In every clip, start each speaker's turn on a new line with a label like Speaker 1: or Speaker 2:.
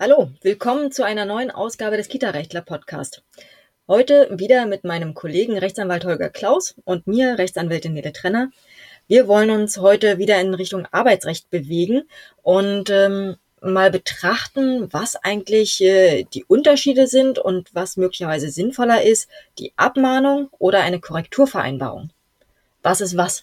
Speaker 1: Hallo, willkommen zu einer neuen Ausgabe des Kita-Rechtler Podcast. Heute wieder mit meinem Kollegen Rechtsanwalt Holger Klaus und mir, Rechtsanwältin Nele Trenner. Wir wollen uns heute wieder in Richtung Arbeitsrecht bewegen und ähm, mal betrachten, was eigentlich äh, die Unterschiede sind und was möglicherweise sinnvoller ist, die Abmahnung oder eine Korrekturvereinbarung. Was ist was?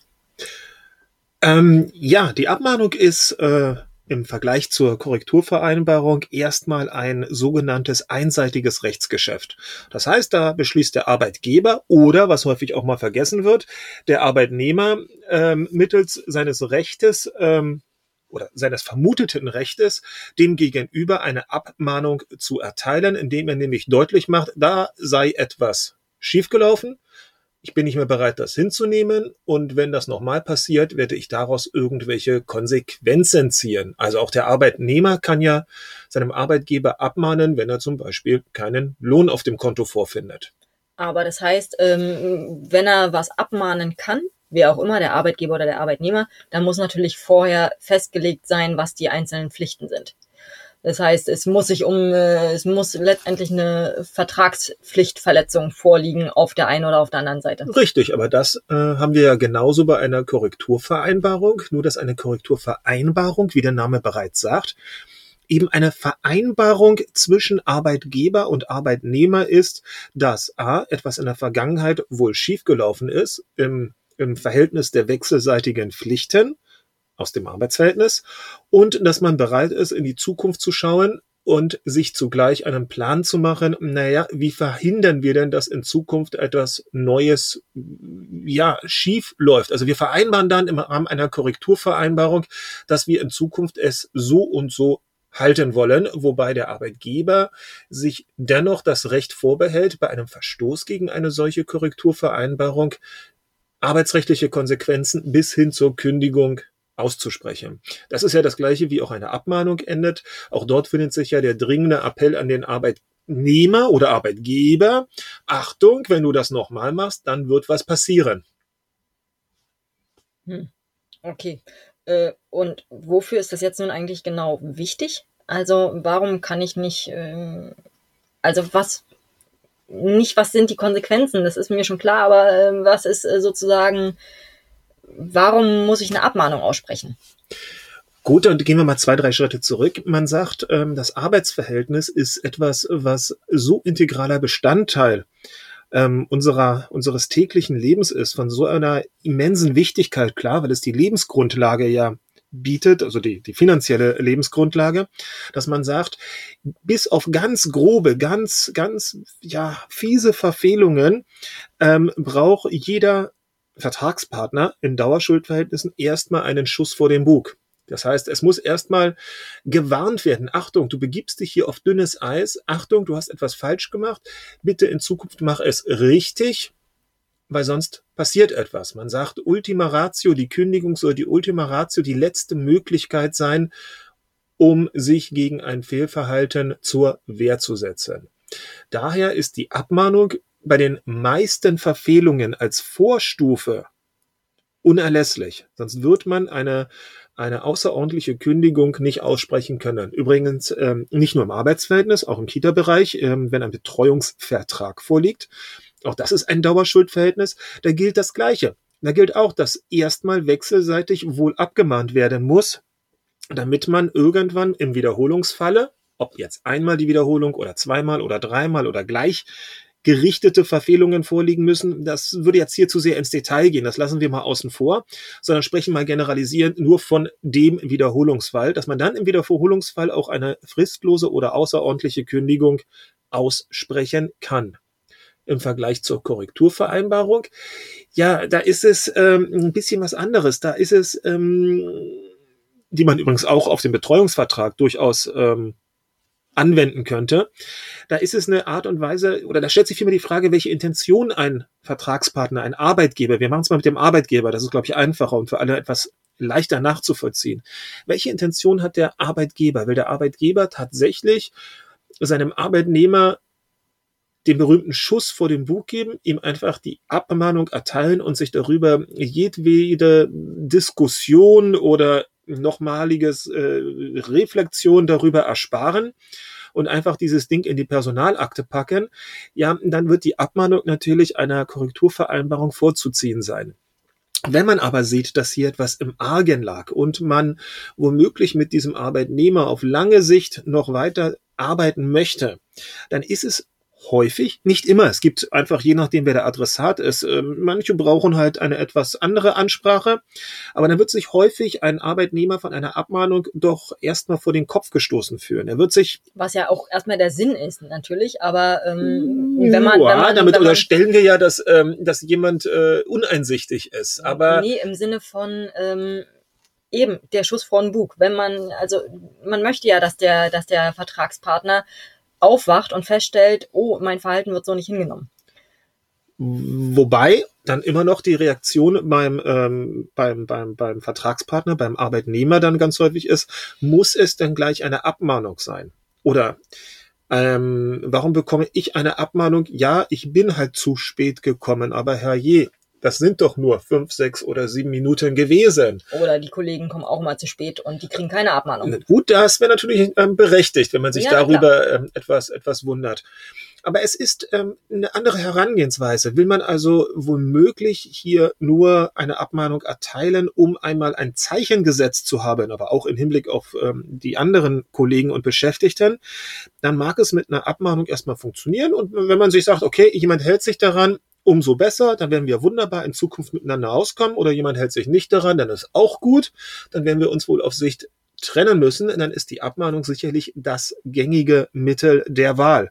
Speaker 2: Ähm, ja, die Abmahnung ist äh, im Vergleich zur Korrekturvereinbarung erstmal ein sogenanntes einseitiges Rechtsgeschäft. Das heißt, da beschließt der Arbeitgeber oder, was häufig auch mal vergessen wird, der Arbeitnehmer ähm, mittels seines Rechtes ähm, oder seines vermuteten Rechtes dem Gegenüber eine Abmahnung zu erteilen, indem er nämlich deutlich macht, da sei etwas schiefgelaufen, ich bin nicht mehr bereit, das hinzunehmen. Und wenn das nochmal passiert, werde ich daraus irgendwelche Konsequenzen ziehen. Also auch der Arbeitnehmer kann ja seinem Arbeitgeber abmahnen, wenn er zum Beispiel keinen Lohn auf dem Konto vorfindet.
Speaker 1: Aber das heißt, ähm, wenn er was abmahnen kann, wer auch immer, der Arbeitgeber oder der Arbeitnehmer, dann muss natürlich vorher festgelegt sein, was die einzelnen Pflichten sind. Das heißt, es muss sich um, äh, es muss letztendlich eine Vertragspflichtverletzung vorliegen auf der einen oder auf der anderen Seite.
Speaker 2: Richtig, aber das äh, haben wir ja genauso bei einer Korrekturvereinbarung, nur dass eine Korrekturvereinbarung, wie der Name bereits sagt, eben eine Vereinbarung zwischen Arbeitgeber und Arbeitnehmer ist, dass a. etwas in der Vergangenheit wohl schiefgelaufen ist im, im Verhältnis der wechselseitigen Pflichten aus dem Arbeitsverhältnis und dass man bereit ist, in die Zukunft zu schauen und sich zugleich einen Plan zu machen, naja, wie verhindern wir denn, dass in Zukunft etwas Neues, ja, schief läuft? Also wir vereinbaren dann im Rahmen einer Korrekturvereinbarung, dass wir in Zukunft es so und so halten wollen, wobei der Arbeitgeber sich dennoch das Recht vorbehält, bei einem Verstoß gegen eine solche Korrekturvereinbarung arbeitsrechtliche Konsequenzen bis hin zur Kündigung auszusprechen. Das ist ja das gleiche, wie auch eine Abmahnung endet. Auch dort findet sich ja der dringende Appell an den Arbeitnehmer oder Arbeitgeber. Achtung, wenn du das nochmal machst, dann wird was passieren.
Speaker 1: Hm. Okay. Äh, und wofür ist das jetzt nun eigentlich genau wichtig? Also warum kann ich nicht, äh, also was, nicht was sind die Konsequenzen, das ist mir schon klar, aber äh, was ist äh, sozusagen warum muss ich eine Abmahnung aussprechen?
Speaker 2: Gut, dann gehen wir mal zwei, drei Schritte zurück. Man sagt, ähm, das Arbeitsverhältnis ist etwas, was so integraler Bestandteil ähm, unserer, unseres täglichen Lebens ist, von so einer immensen Wichtigkeit, klar, weil es die Lebensgrundlage ja bietet, also die, die finanzielle Lebensgrundlage, dass man sagt, bis auf ganz grobe, ganz, ganz, ja, fiese Verfehlungen ähm, braucht jeder Vertragspartner in Dauerschuldverhältnissen erstmal einen Schuss vor den Bug. Das heißt, es muss erstmal gewarnt werden. Achtung, du begibst dich hier auf dünnes Eis. Achtung, du hast etwas falsch gemacht. Bitte in Zukunft mach es richtig, weil sonst passiert etwas. Man sagt, Ultima Ratio, die Kündigung soll die Ultima Ratio die letzte Möglichkeit sein, um sich gegen ein Fehlverhalten zur Wehr zu setzen. Daher ist die Abmahnung bei den meisten Verfehlungen als Vorstufe unerlässlich. Sonst wird man eine, eine außerordentliche Kündigung nicht aussprechen können. Übrigens ähm, nicht nur im Arbeitsverhältnis, auch im Kita-Bereich, ähm, wenn ein Betreuungsvertrag vorliegt. Auch das ist ein Dauerschuldverhältnis. Da gilt das Gleiche. Da gilt auch, dass erstmal wechselseitig wohl abgemahnt werden muss, damit man irgendwann im Wiederholungsfalle, ob jetzt einmal die Wiederholung oder zweimal oder dreimal oder gleich gerichtete Verfehlungen vorliegen müssen. Das würde jetzt hier zu sehr ins Detail gehen. Das lassen wir mal außen vor, sondern sprechen mal generalisierend nur von dem Wiederholungsfall, dass man dann im Wiederholungsfall auch eine fristlose oder außerordentliche Kündigung aussprechen kann. Im Vergleich zur Korrekturvereinbarung, ja, da ist es ähm, ein bisschen was anderes. Da ist es, ähm, die man übrigens auch auf den Betreuungsvertrag durchaus ähm, anwenden könnte. Da ist es eine Art und Weise, oder da stellt sich vielmehr die Frage, welche Intention ein Vertragspartner, ein Arbeitgeber, wir machen es mal mit dem Arbeitgeber, das ist, glaube ich, einfacher und für alle etwas leichter nachzuvollziehen. Welche Intention hat der Arbeitgeber? Will der Arbeitgeber tatsächlich seinem Arbeitnehmer den berühmten Schuss vor dem Bug geben, ihm einfach die Abmahnung erteilen und sich darüber jedwede Diskussion oder nochmaliges äh, Reflexion darüber ersparen und einfach dieses Ding in die Personalakte packen, ja, dann wird die Abmahnung natürlich einer Korrekturvereinbarung vorzuziehen sein. Wenn man aber sieht, dass hier etwas im Argen lag und man womöglich mit diesem Arbeitnehmer auf lange Sicht noch weiter arbeiten möchte, dann ist es häufig, nicht immer. Es gibt einfach, je nachdem, wer der Adressat ist, ähm, manche brauchen halt eine etwas andere Ansprache, aber dann wird sich häufig ein Arbeitnehmer von einer Abmahnung doch erstmal vor den Kopf gestoßen fühlen. Er wird sich.
Speaker 1: Was ja auch erstmal der Sinn ist, natürlich, aber ähm,
Speaker 2: wenn man. Ja, wenn man damit wenn man, unterstellen wir ja, dass, ähm, dass jemand äh, uneinsichtig ist. Aber.
Speaker 1: Nee, im Sinne von, ähm, eben der Schuss vor den Bug. Wenn man, also man möchte ja, dass der, dass der Vertragspartner aufwacht und feststellt, oh, mein Verhalten wird so nicht hingenommen.
Speaker 2: Wobei dann immer noch die Reaktion beim, ähm, beim, beim, beim Vertragspartner, beim Arbeitnehmer dann ganz häufig ist, muss es denn gleich eine Abmahnung sein? Oder ähm, warum bekomme ich eine Abmahnung? Ja, ich bin halt zu spät gekommen, aber herrje, das sind doch nur fünf, sechs oder sieben Minuten gewesen.
Speaker 1: Oder die Kollegen kommen auch mal zu spät und die kriegen keine Abmahnung.
Speaker 2: Gut, das wäre natürlich ähm, berechtigt, wenn man sich ja, darüber ähm, etwas, etwas wundert. Aber es ist ähm, eine andere Herangehensweise. Will man also womöglich hier nur eine Abmahnung erteilen, um einmal ein Zeichen gesetzt zu haben, aber auch im Hinblick auf ähm, die anderen Kollegen und Beschäftigten, dann mag es mit einer Abmahnung erstmal funktionieren. Und wenn man sich sagt, okay, jemand hält sich daran, umso besser, dann werden wir wunderbar in Zukunft miteinander auskommen oder jemand hält sich nicht daran, dann ist auch gut, dann werden wir uns wohl auf Sicht trennen müssen, dann ist die Abmahnung sicherlich das gängige Mittel der Wahl.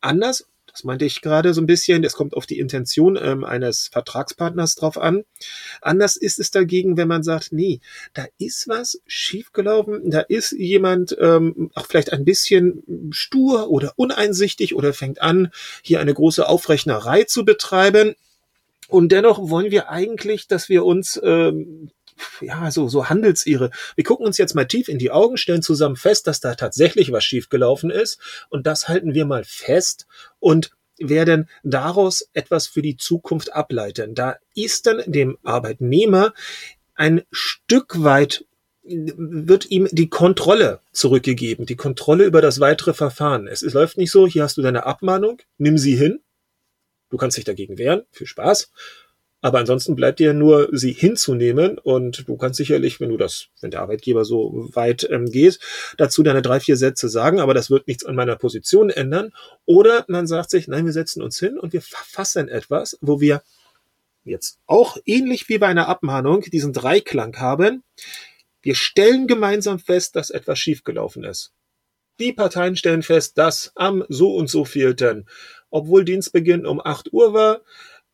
Speaker 2: Anders das meinte ich gerade so ein bisschen. Es kommt auf die Intention ähm, eines Vertragspartners drauf an. Anders ist es dagegen, wenn man sagt, nee, da ist was schiefgelaufen, da ist jemand ähm, auch vielleicht ein bisschen stur oder uneinsichtig oder fängt an, hier eine große Aufrechnerei zu betreiben. Und dennoch wollen wir eigentlich, dass wir uns ähm, ja, so, so Handelsirre. Wir gucken uns jetzt mal tief in die Augen, stellen zusammen fest, dass da tatsächlich was schiefgelaufen ist und das halten wir mal fest und werden daraus etwas für die Zukunft ableiten. Da ist dann dem Arbeitnehmer ein Stück weit wird ihm die Kontrolle zurückgegeben, die Kontrolle über das weitere Verfahren. Es, es läuft nicht so, hier hast du deine Abmahnung, nimm sie hin, du kannst dich dagegen wehren, viel Spaß. Aber ansonsten bleibt dir nur, sie hinzunehmen und du kannst sicherlich, wenn du das, wenn der Arbeitgeber so weit ähm, geht, dazu deine drei, vier Sätze sagen, aber das wird nichts an meiner Position ändern. Oder man sagt sich, nein, wir setzen uns hin und wir verfassen etwas, wo wir jetzt auch ähnlich wie bei einer Abmahnung diesen Dreiklang haben. Wir stellen gemeinsam fest, dass etwas schiefgelaufen ist. Die Parteien stellen fest, dass am so und so vielten, obwohl Dienstbeginn um 8 Uhr war,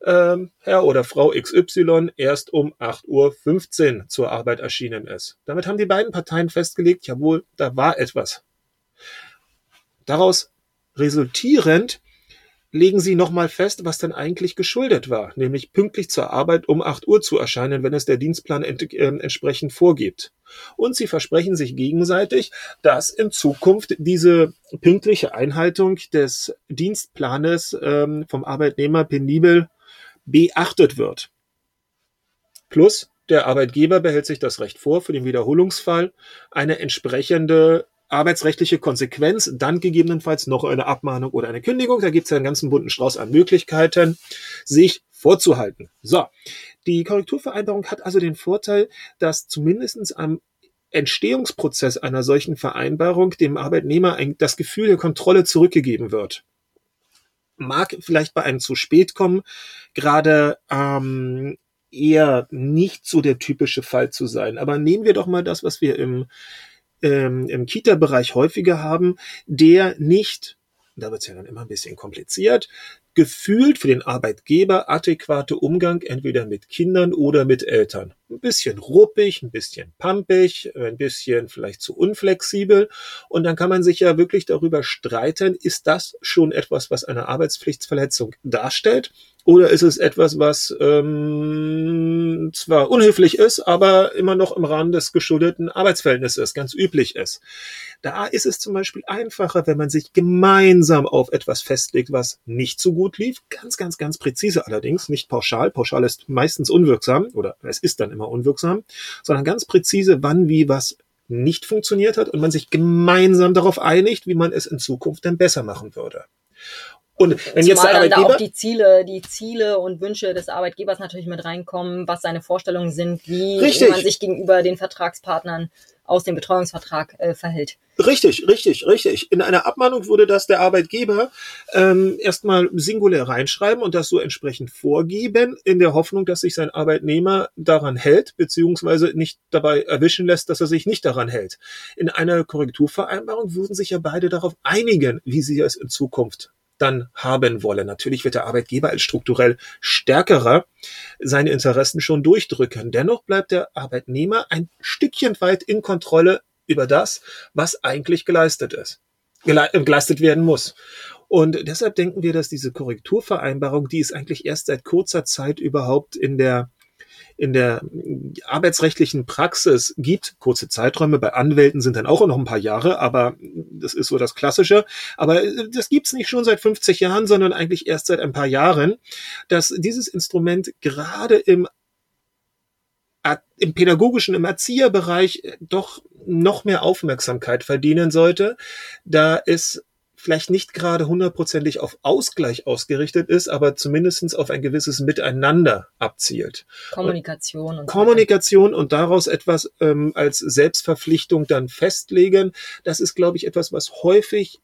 Speaker 2: ähm, Herr oder Frau XY erst um 8.15 Uhr zur Arbeit erschienen ist. Damit haben die beiden Parteien festgelegt, jawohl, da war etwas. Daraus resultierend legen sie nochmal fest, was denn eigentlich geschuldet war, nämlich pünktlich zur Arbeit um 8 Uhr zu erscheinen, wenn es der Dienstplan ent äh, entsprechend vorgibt. Und sie versprechen sich gegenseitig, dass in Zukunft diese pünktliche Einhaltung des Dienstplanes ähm, vom Arbeitnehmer penibel beachtet wird. Plus, der Arbeitgeber behält sich das Recht vor, für den Wiederholungsfall eine entsprechende arbeitsrechtliche Konsequenz, dann gegebenenfalls noch eine Abmahnung oder eine Kündigung, da gibt es ja einen ganzen bunten Strauß an Möglichkeiten, sich vorzuhalten. So, die Korrekturvereinbarung hat also den Vorteil, dass zumindestens am Entstehungsprozess einer solchen Vereinbarung dem Arbeitnehmer ein, das Gefühl der Kontrolle zurückgegeben wird mag vielleicht bei einem zu spät kommen, gerade ähm, eher nicht so der typische Fall zu sein. Aber nehmen wir doch mal das, was wir im, ähm, im Kita-Bereich häufiger haben, der nicht da wird es ja dann immer ein bisschen kompliziert, gefühlt für den Arbeitgeber adäquate Umgang entweder mit Kindern oder mit Eltern. Ein bisschen ruppig, ein bisschen pampig, ein bisschen vielleicht zu unflexibel. Und dann kann man sich ja wirklich darüber streiten, ist das schon etwas, was eine Arbeitspflichtsverletzung darstellt? Oder ist es etwas, was ähm, zwar unhöflich ist, aber immer noch im Rahmen des geschuldeten Arbeitsverhältnisses ganz üblich ist? Da ist es zum Beispiel einfacher, wenn man sich gemeinsam auf etwas festlegt, was nicht so gut lief. Ganz, ganz, ganz präzise allerdings, nicht pauschal. Pauschal ist meistens unwirksam oder es ist dann immer unwirksam, sondern ganz präzise, wann, wie, was nicht funktioniert hat und man sich gemeinsam darauf einigt, wie man es in Zukunft dann besser machen würde.
Speaker 1: Und wenn Zumal jetzt der Arbeitgeber dann da auch die Ziele, die Ziele und Wünsche des Arbeitgebers natürlich mit reinkommen, was seine Vorstellungen sind, wie Richtig. man sich gegenüber den Vertragspartnern aus dem Betreuungsvertrag äh, verhält.
Speaker 2: Richtig, richtig, richtig. In einer Abmahnung würde das der Arbeitgeber ähm, erstmal singulär reinschreiben und das so entsprechend vorgeben, in der Hoffnung, dass sich sein Arbeitnehmer daran hält, beziehungsweise nicht dabei erwischen lässt, dass er sich nicht daran hält. In einer Korrekturvereinbarung würden sich ja beide darauf einigen, wie sie es in Zukunft dann haben wollen. Natürlich wird der Arbeitgeber als strukturell stärkerer seine Interessen schon durchdrücken. Dennoch bleibt der Arbeitnehmer ein Stückchen weit in Kontrolle über das, was eigentlich geleistet ist, geleistet werden muss. Und deshalb denken wir, dass diese Korrekturvereinbarung, die es eigentlich erst seit kurzer Zeit überhaupt in der in der arbeitsrechtlichen Praxis gibt. Kurze Zeiträume, bei Anwälten sind dann auch noch ein paar Jahre, aber das ist so das Klassische. Aber das gibt's nicht schon seit 50 Jahren, sondern eigentlich erst seit ein paar Jahren, dass dieses Instrument gerade im im pädagogischen, im Erzieherbereich doch noch mehr Aufmerksamkeit verdienen sollte, da es vielleicht nicht gerade hundertprozentig auf Ausgleich ausgerichtet ist, aber zumindestens auf ein gewisses Miteinander abzielt.
Speaker 1: Kommunikation.
Speaker 2: Und Kommunikation und daraus etwas ähm, als Selbstverpflichtung dann festlegen, das ist, glaube ich, etwas, was häufig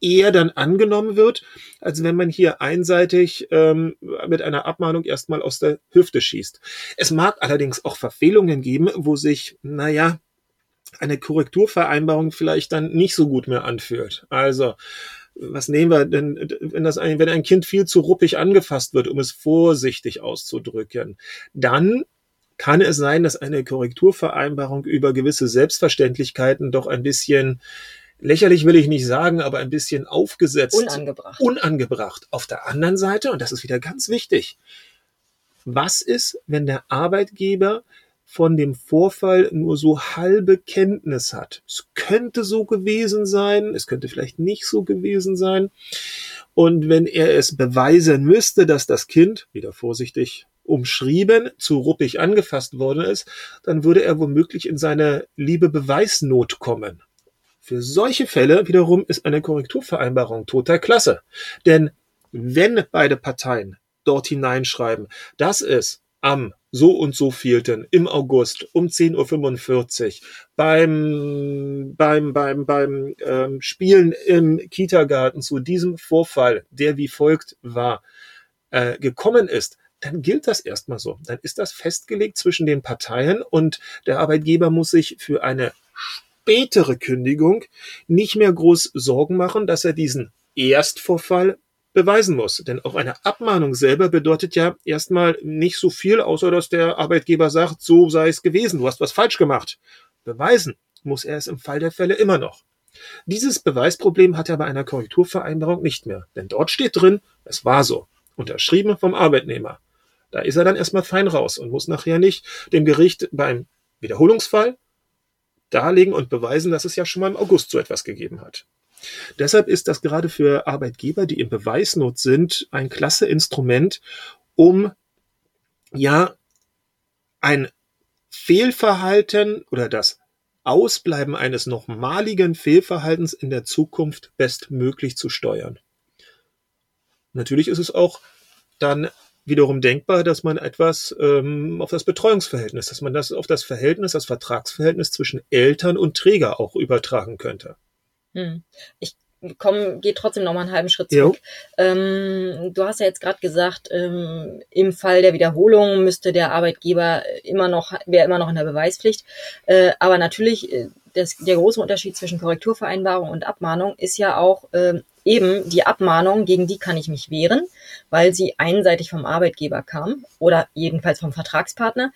Speaker 2: eher dann angenommen wird, als wenn man hier einseitig ähm, mit einer Abmahnung erstmal aus der Hüfte schießt. Es mag allerdings auch Verfehlungen geben, wo sich, naja, eine Korrekturvereinbarung vielleicht dann nicht so gut mehr anfühlt. Also, was nehmen wir denn, wenn das ein, wenn ein Kind viel zu ruppig angefasst wird, um es vorsichtig auszudrücken, dann kann es sein, dass eine Korrekturvereinbarung über gewisse Selbstverständlichkeiten doch ein bisschen lächerlich will ich nicht sagen, aber ein bisschen aufgesetzt.
Speaker 1: Unangebracht.
Speaker 2: Unangebracht. Auf der anderen Seite, und das ist wieder ganz wichtig, was ist, wenn der Arbeitgeber von dem Vorfall nur so halbe Kenntnis hat. Es könnte so gewesen sein, es könnte vielleicht nicht so gewesen sein. Und wenn er es beweisen müsste, dass das Kind, wieder vorsichtig umschrieben, zu ruppig angefasst worden ist, dann würde er womöglich in seine liebe Beweisnot kommen. Für solche Fälle wiederum ist eine Korrekturvereinbarung total klasse. Denn wenn beide Parteien dort hineinschreiben, dass es am so und so vielten im August um 10.45 Uhr beim, beim, beim, beim ähm, Spielen im Kita-Garten zu diesem Vorfall, der wie folgt war, äh, gekommen ist, dann gilt das erstmal so. Dann ist das festgelegt zwischen den Parteien und der Arbeitgeber muss sich für eine spätere Kündigung nicht mehr groß Sorgen machen, dass er diesen Erstvorfall beweisen muss. Denn auch eine Abmahnung selber bedeutet ja erstmal nicht so viel, außer dass der Arbeitgeber sagt, so sei es gewesen, du hast was falsch gemacht. Beweisen muss er es im Fall der Fälle immer noch. Dieses Beweisproblem hat er bei einer Korrekturvereinbarung nicht mehr, denn dort steht drin, es war so, unterschrieben vom Arbeitnehmer. Da ist er dann erstmal fein raus und muss nachher nicht dem Gericht beim Wiederholungsfall darlegen und beweisen, dass es ja schon mal im August so etwas gegeben hat. Deshalb ist das gerade für Arbeitgeber, die in Beweisnot sind, ein klasse Instrument, um ja ein Fehlverhalten oder das Ausbleiben eines nochmaligen Fehlverhaltens in der Zukunft bestmöglich zu steuern. Natürlich ist es auch dann wiederum denkbar, dass man etwas ähm, auf das Betreuungsverhältnis, dass man das auf das Verhältnis, das Vertragsverhältnis zwischen Eltern und Träger auch übertragen könnte.
Speaker 1: Hm. Ich komm, gehe trotzdem noch mal einen halben Schritt zurück. Ähm, du hast ja jetzt gerade gesagt, ähm, im Fall der Wiederholung müsste der Arbeitgeber immer noch, wäre immer noch in der Beweispflicht. Äh, aber natürlich, äh, das, der große Unterschied zwischen Korrekturvereinbarung und Abmahnung ist ja auch äh, eben die Abmahnung, gegen die kann ich mich wehren, weil sie einseitig vom Arbeitgeber kam oder jedenfalls vom Vertragspartner.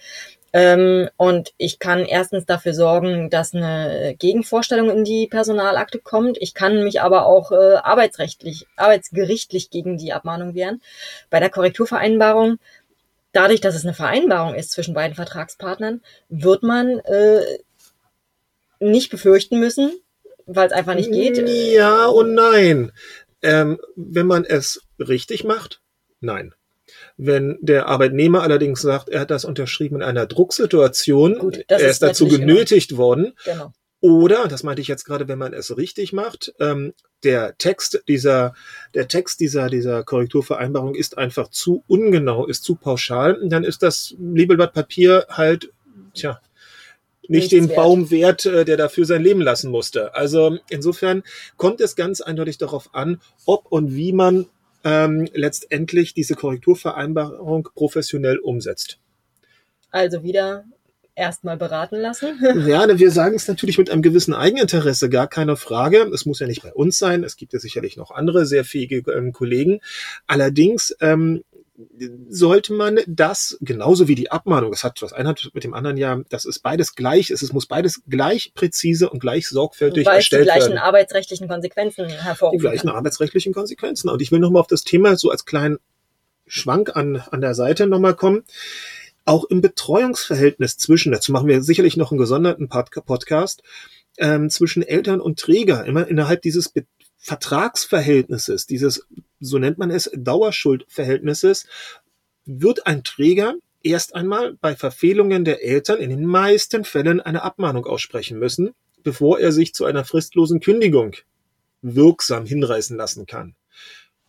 Speaker 1: Ähm, und ich kann erstens dafür sorgen, dass eine Gegenvorstellung in die Personalakte kommt. Ich kann mich aber auch äh, arbeitsrechtlich, arbeitsgerichtlich gegen die Abmahnung wehren. Bei der Korrekturvereinbarung, dadurch, dass es eine Vereinbarung ist zwischen beiden Vertragspartnern, wird man äh, nicht befürchten müssen, weil es einfach nicht geht.
Speaker 2: Ja und nein. Ähm, wenn man es richtig macht, nein. Wenn der Arbeitnehmer allerdings sagt, er hat das unterschrieben in einer Drucksituation,
Speaker 1: Gut,
Speaker 2: er
Speaker 1: ist
Speaker 2: ist dazu genötigt worden,
Speaker 1: Genau.
Speaker 2: oder, das meinte ich jetzt gerade, wenn man es richtig macht, ähm, der Text dieser, der Text dieser, dieser Korrekturvereinbarung ist einfach zu ungenau, ist zu pauschal, dann ist das Labelblatt Papier halt, tja, nicht
Speaker 1: Nichts
Speaker 2: den
Speaker 1: wert.
Speaker 2: Baum wert, äh, der dafür sein Leben lassen musste. Also insofern kommt es ganz eindeutig darauf an, ob und wie man ähm, letztendlich diese Korrekturvereinbarung professionell umsetzt.
Speaker 1: Also wieder erstmal beraten lassen.
Speaker 2: Ja, wir sagen es natürlich mit einem gewissen Eigeninteresse, gar keine Frage. Es muss ja nicht bei uns sein. Es gibt ja sicherlich noch andere sehr fähige ähm, Kollegen. Allerdings ähm, sollte man das genauso wie die Abmahnung, das hat was eine hat mit dem anderen ja, das ist beides gleich, es ist- muss beides gleich präzise und gleich sorgfältig
Speaker 1: Weil es die
Speaker 2: erstellt
Speaker 1: gleichen
Speaker 2: werden.
Speaker 1: arbeitsrechtlichen Konsequenzen
Speaker 2: Die
Speaker 1: hervorrufen
Speaker 2: gleichen
Speaker 1: kann.
Speaker 2: arbeitsrechtlichen Konsequenzen. Und ich will nochmal auf das Thema so als kleinen Schwank an, an der Seite nochmal kommen. Auch im Betreuungsverhältnis zwischen, dazu machen wir sicherlich noch einen gesonderten Pod Podcast, ähm, zwischen Eltern und Träger, immer innerhalb dieses Vertragsverhältnisses, dieses, so nennt man es, Dauerschuldverhältnisses, wird ein Träger erst einmal bei Verfehlungen der Eltern in den meisten Fällen eine Abmahnung aussprechen müssen, bevor er sich zu einer fristlosen Kündigung wirksam hinreißen lassen kann.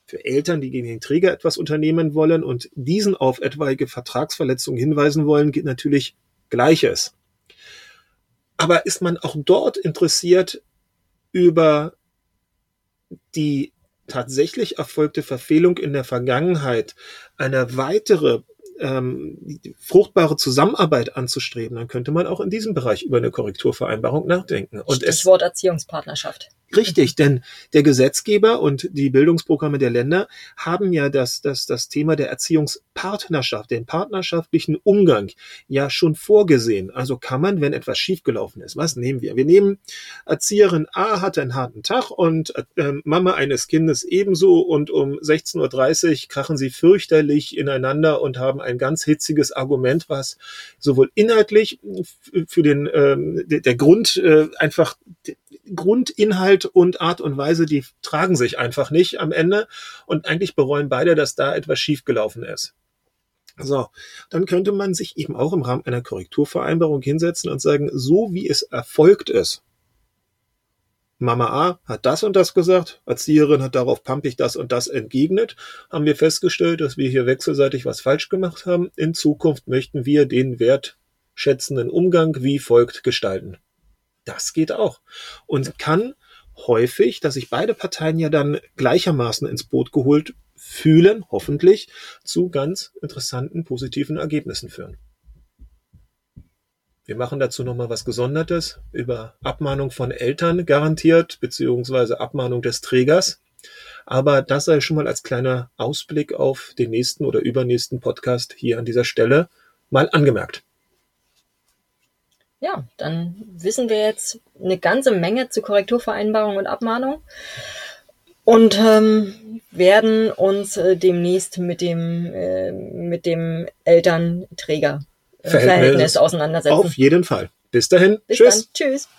Speaker 2: Für Eltern, die gegen den Träger etwas unternehmen wollen und diesen auf etwaige Vertragsverletzungen hinweisen wollen, geht natürlich Gleiches. Aber ist man auch dort interessiert, über die tatsächlich erfolgte Verfehlung in der Vergangenheit eine weitere ähm, fruchtbare Zusammenarbeit anzustreben, dann könnte man auch in diesem Bereich über eine Korrekturvereinbarung nachdenken. Und es
Speaker 1: Stichwort Erziehungspartnerschaft.
Speaker 2: Richtig, denn der Gesetzgeber und die Bildungsprogramme der Länder haben ja das, das, das Thema der Erziehungspartnerschaft, den partnerschaftlichen Umgang ja schon vorgesehen. Also kann man, wenn etwas schiefgelaufen ist, was nehmen wir? Wir nehmen Erzieherin A hatte einen harten Tag und äh, Mama eines Kindes ebenso und um 16.30 Uhr krachen sie fürchterlich ineinander und haben ein ganz hitziges Argument, was sowohl inhaltlich f- für den der, der Grund äh, einfach Grundinhalt und Art und Weise, die tragen sich einfach nicht am Ende und eigentlich bereuen beide, dass da etwas schiefgelaufen ist. So, dann könnte man sich eben auch im Rahmen einer Korrekturvereinbarung hinsetzen und sagen, so wie es erfolgt ist. Mama A hat das und das gesagt, Erzieherin hat darauf pampig das und das entgegnet, haben wir festgestellt, dass wir hier wechselseitig was falsch gemacht haben. In Zukunft möchten wir den wertschätzenden Umgang wie folgt gestalten. Das geht auch. Und kann häufig, dass sich beide Parteien ja dann gleichermaßen ins Boot geholt fühlen, hoffentlich, zu ganz interessanten, positiven Ergebnissen führen. Wir machen dazu nochmal was Gesondertes über Abmahnung von Eltern garantiert, beziehungsweise Abmahnung des Trägers. Aber das sei schon mal als kleiner Ausblick auf den nächsten oder übernächsten Podcast hier an dieser Stelle mal angemerkt.
Speaker 1: Ja, dann wissen wir jetzt eine ganze Menge zu Korrekturvereinbarung und Abmahnung und ähm, werden uns äh, demnächst mit dem äh, mit dem Elternträger äh,
Speaker 2: Verhältnis
Speaker 1: Verhältnis auseinandersetzen.
Speaker 2: Auf jeden Fall. Bis dahin.
Speaker 1: Bis
Speaker 2: Tschüss.
Speaker 1: dann. Tschüss.